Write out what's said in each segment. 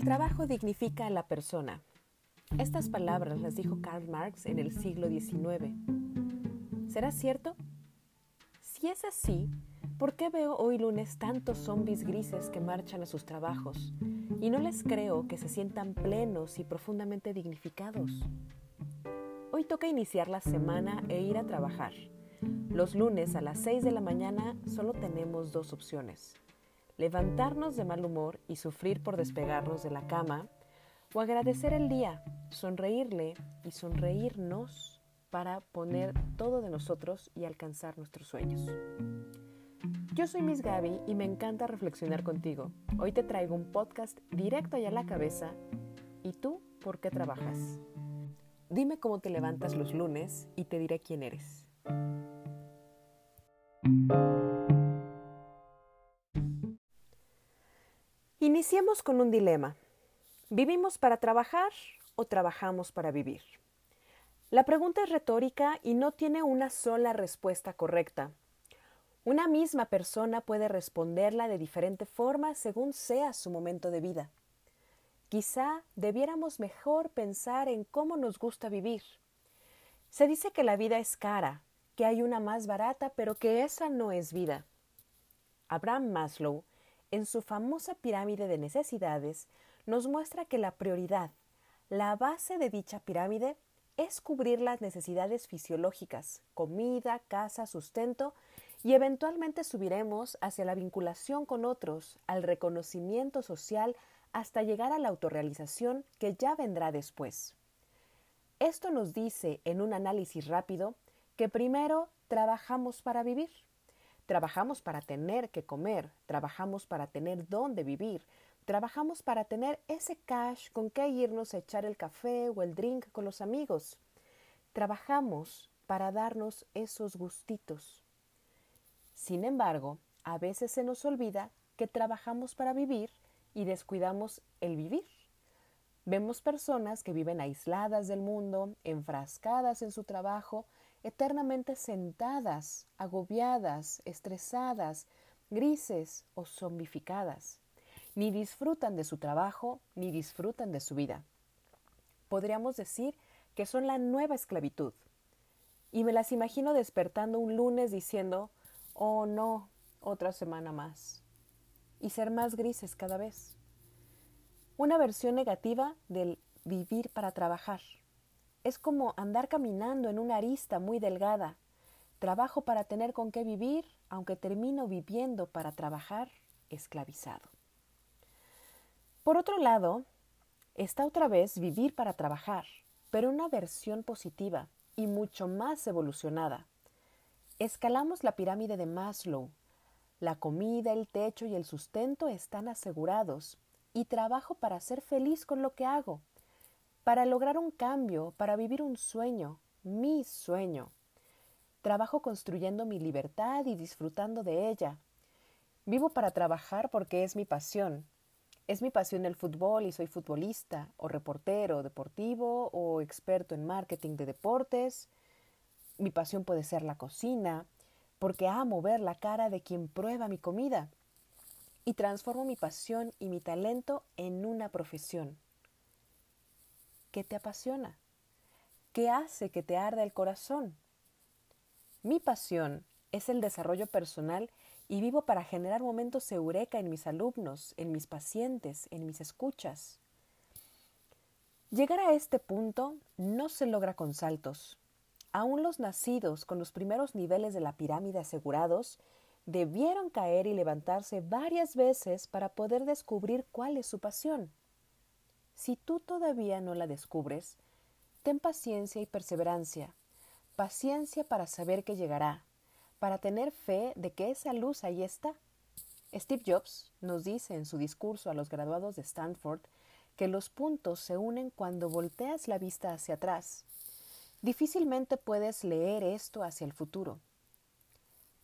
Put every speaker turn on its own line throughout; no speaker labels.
el trabajo dignifica a la persona. Estas palabras las dijo Karl Marx en el siglo XIX. ¿Será cierto? Si es así, ¿por qué veo hoy lunes tantos zombies grises que marchan a sus trabajos y no les creo que se sientan plenos y profundamente dignificados? Hoy toca iniciar la semana e ir a trabajar. Los lunes a las 6 de la mañana solo tenemos dos opciones. Levantarnos de mal humor y sufrir por despegarnos de la cama o agradecer el día, sonreírle y sonreírnos para poner todo de nosotros y alcanzar nuestros sueños. Yo soy Miss Gaby y me encanta reflexionar contigo. Hoy te traigo un podcast directo allá a la cabeza. ¿Y tú por qué trabajas? Dime cómo te levantas los lunes y te diré quién eres. Iniciemos con un dilema. ¿Vivimos para trabajar o trabajamos para vivir? La pregunta es retórica y no tiene una sola respuesta correcta. Una misma persona puede responderla de diferente forma según sea su momento de vida. Quizá debiéramos mejor pensar en cómo nos gusta vivir. Se dice que la vida es cara, que hay una más barata, pero que esa no es vida. Abraham Maslow, en su famosa pirámide de necesidades, nos muestra que la prioridad, la base de dicha pirámide, es cubrir las necesidades fisiológicas, comida, casa, sustento, y eventualmente subiremos hacia la vinculación con otros, al reconocimiento social, hasta llegar a la autorrealización que ya vendrá después. Esto nos dice, en un análisis rápido, que primero trabajamos para vivir. Trabajamos para tener que comer, trabajamos para tener dónde vivir, Trabajamos para tener ese cash con que irnos a echar el café o el drink con los amigos. Trabajamos para darnos esos gustitos. Sin embargo, a veces se nos olvida que trabajamos para vivir y descuidamos el vivir. Vemos personas que viven aisladas del mundo, enfrascadas en su trabajo, eternamente sentadas, agobiadas, estresadas, grises o zombificadas ni disfrutan de su trabajo, ni disfrutan de su vida. Podríamos decir que son la nueva esclavitud. Y me las imagino despertando un lunes diciendo, oh no, otra semana más. Y ser más grises cada vez. Una versión negativa del vivir para trabajar. Es como andar caminando en una arista muy delgada. Trabajo para tener con qué vivir, aunque termino viviendo para trabajar esclavizado. Por otro lado, está otra vez vivir para trabajar, pero una versión positiva y mucho más evolucionada. Escalamos la pirámide de Maslow. La comida, el techo y el sustento están asegurados y trabajo para ser feliz con lo que hago, para lograr un cambio, para vivir un sueño, mi sueño. Trabajo construyendo mi libertad y disfrutando de ella. Vivo para trabajar porque es mi pasión, es mi pasión el fútbol y soy futbolista, o reportero deportivo, o experto en marketing de deportes. Mi pasión puede ser la cocina, porque amo ver la cara de quien prueba mi comida. Y transformo mi pasión y mi talento en una profesión. ¿Qué te apasiona? ¿Qué hace que te arda el corazón? Mi pasión es el desarrollo personal y vivo para generar momentos eureka en mis alumnos, en mis pacientes, en mis escuchas. Llegar a este punto no se logra con saltos. Aún los nacidos con los primeros niveles de la pirámide asegurados debieron caer y levantarse varias veces para poder descubrir cuál es su pasión. Si tú todavía no la descubres, ten paciencia y perseverancia, paciencia para saber que llegará, para tener fe de que esa luz ahí está. Steve Jobs nos dice en su discurso a los graduados de Stanford que los puntos se unen cuando volteas la vista hacia atrás. Difícilmente puedes leer esto hacia el futuro.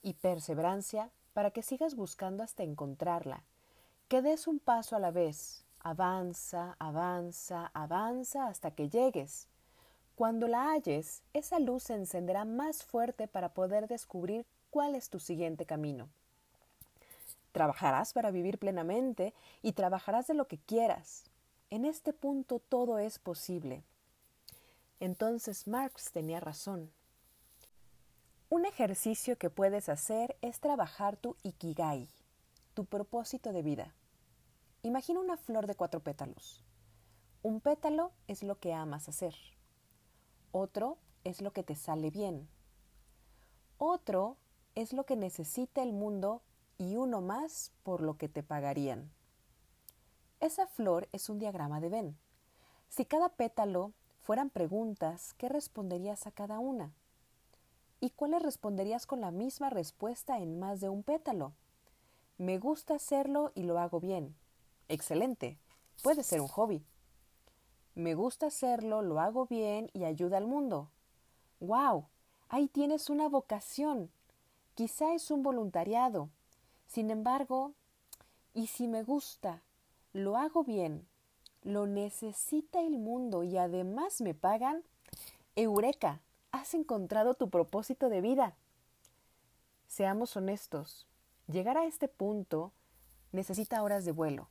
Y perseverancia para que sigas buscando hasta encontrarla, que des un paso a la vez, avanza, avanza, avanza hasta que llegues. Cuando la halles, esa luz se encenderá más fuerte para poder descubrir cuál es tu siguiente camino. Trabajarás para vivir plenamente y trabajarás de lo que quieras. en este punto todo es posible. Entonces Marx tenía razón. Un ejercicio que puedes hacer es trabajar tu ikigai, tu propósito de vida. Imagina una flor de cuatro pétalos. Un pétalo es lo que amas hacer. Otro es lo que te sale bien. Otro es lo que necesita el mundo y uno más por lo que te pagarían. Esa flor es un diagrama de Venn. Si cada pétalo fueran preguntas, ¿qué responderías a cada una? ¿Y cuáles responderías con la misma respuesta en más de un pétalo? Me gusta hacerlo y lo hago bien. Excelente. Puede ser un hobby. Me gusta hacerlo, lo hago bien y ayuda al mundo. ¡Wow! Ahí tienes una vocación. Quizá es un voluntariado. Sin embargo, ¿y si me gusta, lo hago bien, lo necesita el mundo y además me pagan? Eureka, has encontrado tu propósito de vida. Seamos honestos, llegar a este punto necesita horas de vuelo.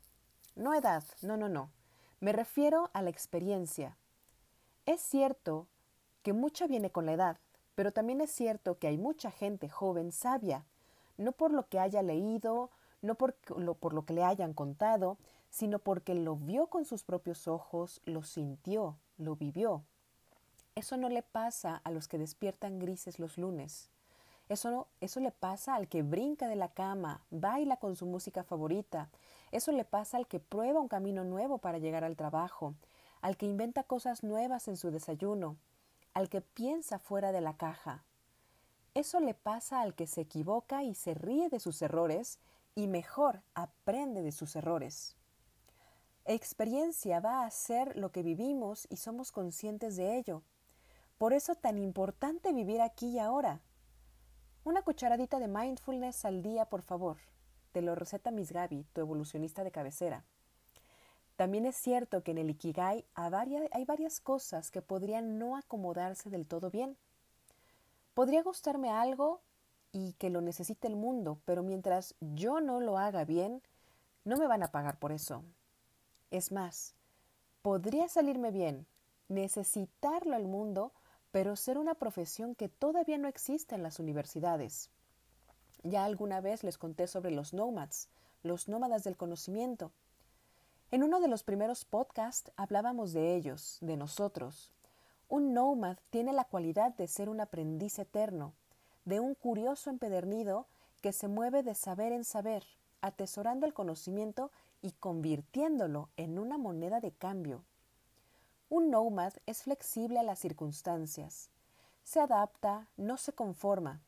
No edad, no, no, no. Me refiero a la experiencia. Es cierto que mucho viene con la edad, pero también es cierto que hay mucha gente joven sabia, no por lo que haya leído, no por lo, por lo que le hayan contado, sino porque lo vio con sus propios ojos, lo sintió, lo vivió. Eso no le pasa a los que despiertan grises los lunes. Eso, no, eso le pasa al que brinca de la cama, baila con su música favorita. Eso le pasa al que prueba un camino nuevo para llegar al trabajo, al que inventa cosas nuevas en su desayuno, al que piensa fuera de la caja. Eso le pasa al que se equivoca y se ríe de sus errores y mejor aprende de sus errores. Experiencia va a ser lo que vivimos y somos conscientes de ello. Por eso tan importante vivir aquí y ahora. Una cucharadita de mindfulness al día, por favor. Te lo receta Miss Gaby, tu evolucionista de cabecera. También es cierto que en el Ikigai hay varias cosas que podrían no acomodarse del todo bien. Podría gustarme algo y que lo necesite el mundo, pero mientras yo no lo haga bien, no me van a pagar por eso. Es más, podría salirme bien, necesitarlo al mundo, pero ser una profesión que todavía no existe en las universidades. Ya alguna vez les conté sobre los nomads, los nómadas del conocimiento. En uno de los primeros podcasts hablábamos de ellos, de nosotros. Un nómad tiene la cualidad de ser un aprendiz eterno, de un curioso empedernido que se mueve de saber en saber, atesorando el conocimiento y convirtiéndolo en una moneda de cambio, un nómad es flexible a las circunstancias, se adapta, no se conforma.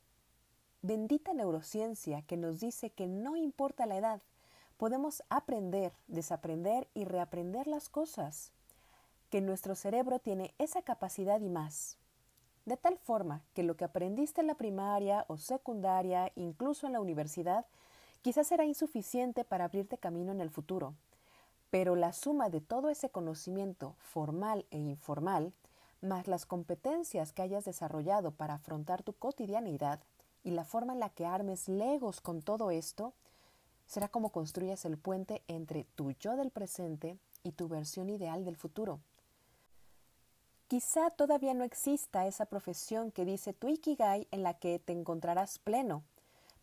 Bendita neurociencia que nos dice que no importa la edad, podemos aprender, desaprender y reaprender las cosas, que nuestro cerebro tiene esa capacidad y más. De tal forma que lo que aprendiste en la primaria o secundaria, incluso en la universidad, quizás será insuficiente para abrirte camino en el futuro. Pero la suma de todo ese conocimiento formal e informal, más las competencias que hayas desarrollado para afrontar tu cotidianidad y la forma en la que armes legos con todo esto, será como construyas el puente entre tu yo del presente y tu versión ideal del futuro. Quizá todavía no exista esa profesión que dice tu Ikigai en la que te encontrarás pleno,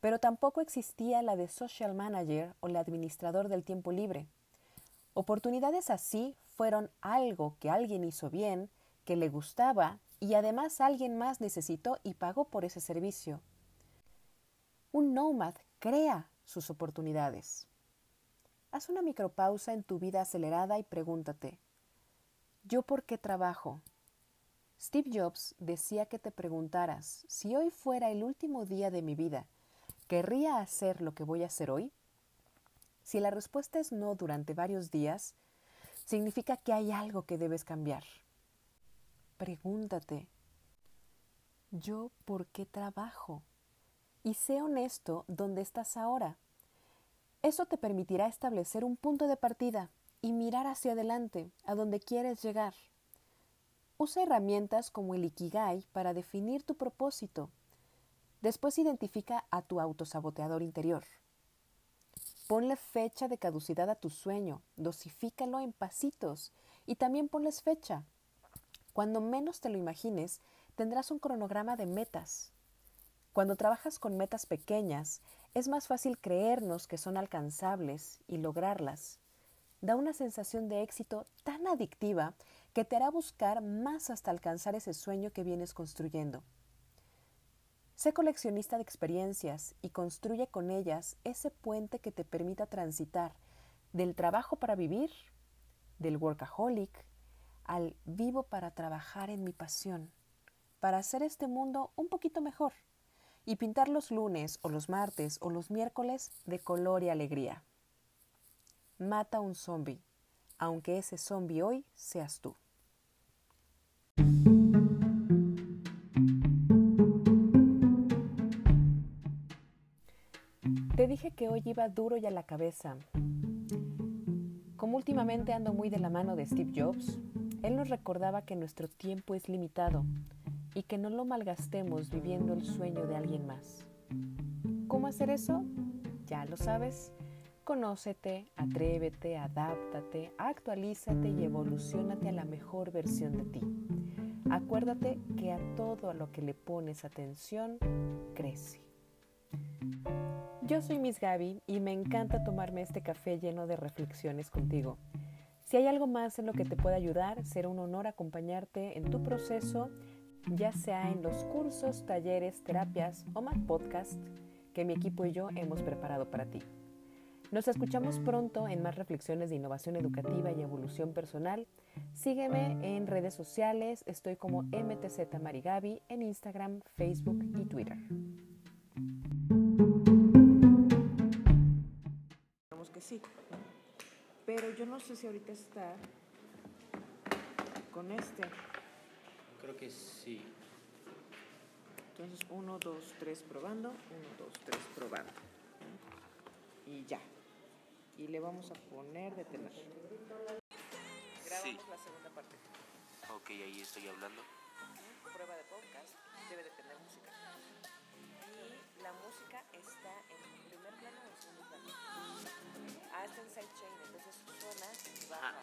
pero tampoco existía la de social manager o el administrador del tiempo libre. Oportunidades así fueron algo que alguien hizo bien, que le gustaba y además alguien más necesitó y pagó por ese servicio. Un nómad crea sus oportunidades. Haz una micropausa en tu vida acelerada y pregúntate, ¿yo por qué trabajo? Steve Jobs decía que te preguntaras, si hoy fuera el último día de mi vida, ¿querría hacer lo que voy a hacer hoy? Si la respuesta es no durante varios días, significa que hay algo que debes cambiar. Pregúntate, ¿yo por qué trabajo? Y sé honesto dónde estás ahora. Eso te permitirá establecer un punto de partida y mirar hacia adelante, a donde quieres llegar. Usa herramientas como el Ikigai para definir tu propósito. Después identifica a tu autosaboteador interior. Ponle fecha de caducidad a tu sueño, dosifícalo en pasitos y también ponles fecha. Cuando menos te lo imagines, tendrás un cronograma de metas. Cuando trabajas con metas pequeñas, es más fácil creernos que son alcanzables y lograrlas. Da una sensación de éxito tan adictiva que te hará buscar más hasta alcanzar ese sueño que vienes construyendo. Sé coleccionista de experiencias y construye con ellas ese puente que te permita transitar del trabajo para vivir, del workaholic, al vivo para trabajar en mi pasión, para hacer este mundo un poquito mejor y pintar los lunes o los martes o los miércoles de color y alegría. Mata un zombie, aunque ese zombie hoy seas tú. Te dije que hoy iba duro y a la cabeza. Como últimamente ando muy de la mano de Steve Jobs, él nos recordaba que nuestro tiempo es limitado y que no lo malgastemos viviendo el sueño de alguien más. ¿Cómo hacer eso? Ya lo sabes. Conócete, atrévete, adáptate, actualízate y evolucionate a la mejor versión de ti. Acuérdate que a todo a lo que le pones atención crece. Yo soy Miss Gaby y me encanta tomarme este café lleno de reflexiones contigo. Si hay algo más en lo que te pueda ayudar, será un honor acompañarte en tu proceso, ya sea en los cursos, talleres, terapias o más podcasts que mi equipo y yo hemos preparado para ti. Nos escuchamos pronto en más reflexiones de innovación educativa y evolución personal. Sígueme en redes sociales, estoy como MTZ Marigaby en Instagram, Facebook y Twitter. sí. Pero yo no sé si ahorita está con este.
Creo que sí.
Entonces, uno, dos, tres, probando. Uno, dos, tres, probando. Y ya. Y le vamos a poner detener. Grabamos la segunda parte.
Ok, ahí estoy hablando.
Prueba de podcast. Debe de tener música. Y la música está en primer plano o en segundo plano. Ah, está en sidechain, entonces suena y baja.